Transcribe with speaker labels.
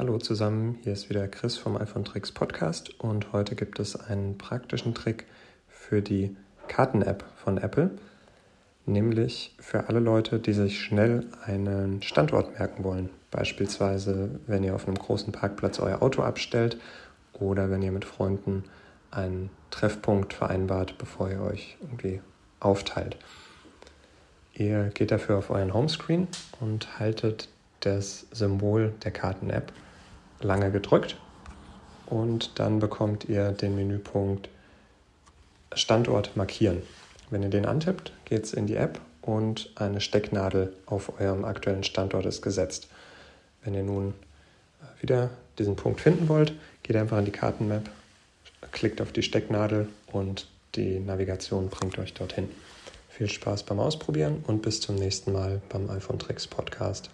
Speaker 1: Hallo zusammen, hier ist wieder Chris vom iPhone Tricks Podcast und heute gibt es einen praktischen Trick für die Karten-App von Apple, nämlich für alle Leute, die sich schnell einen Standort merken wollen. Beispielsweise, wenn ihr auf einem großen Parkplatz euer Auto abstellt oder wenn ihr mit Freunden einen Treffpunkt vereinbart, bevor ihr euch irgendwie aufteilt. Ihr geht dafür auf euren Homescreen und haltet das Symbol der Karten-App lange gedrückt und dann bekommt ihr den Menüpunkt Standort markieren. Wenn ihr den antippt, geht es in die App und eine Stecknadel auf eurem aktuellen Standort ist gesetzt. Wenn ihr nun äh, wieder diesen Punkt finden wollt, geht einfach in die Kartenmap, klickt auf die Stecknadel und die Navigation bringt euch dorthin. Viel Spaß beim Ausprobieren und bis zum nächsten Mal beim iPhone Tricks Podcast.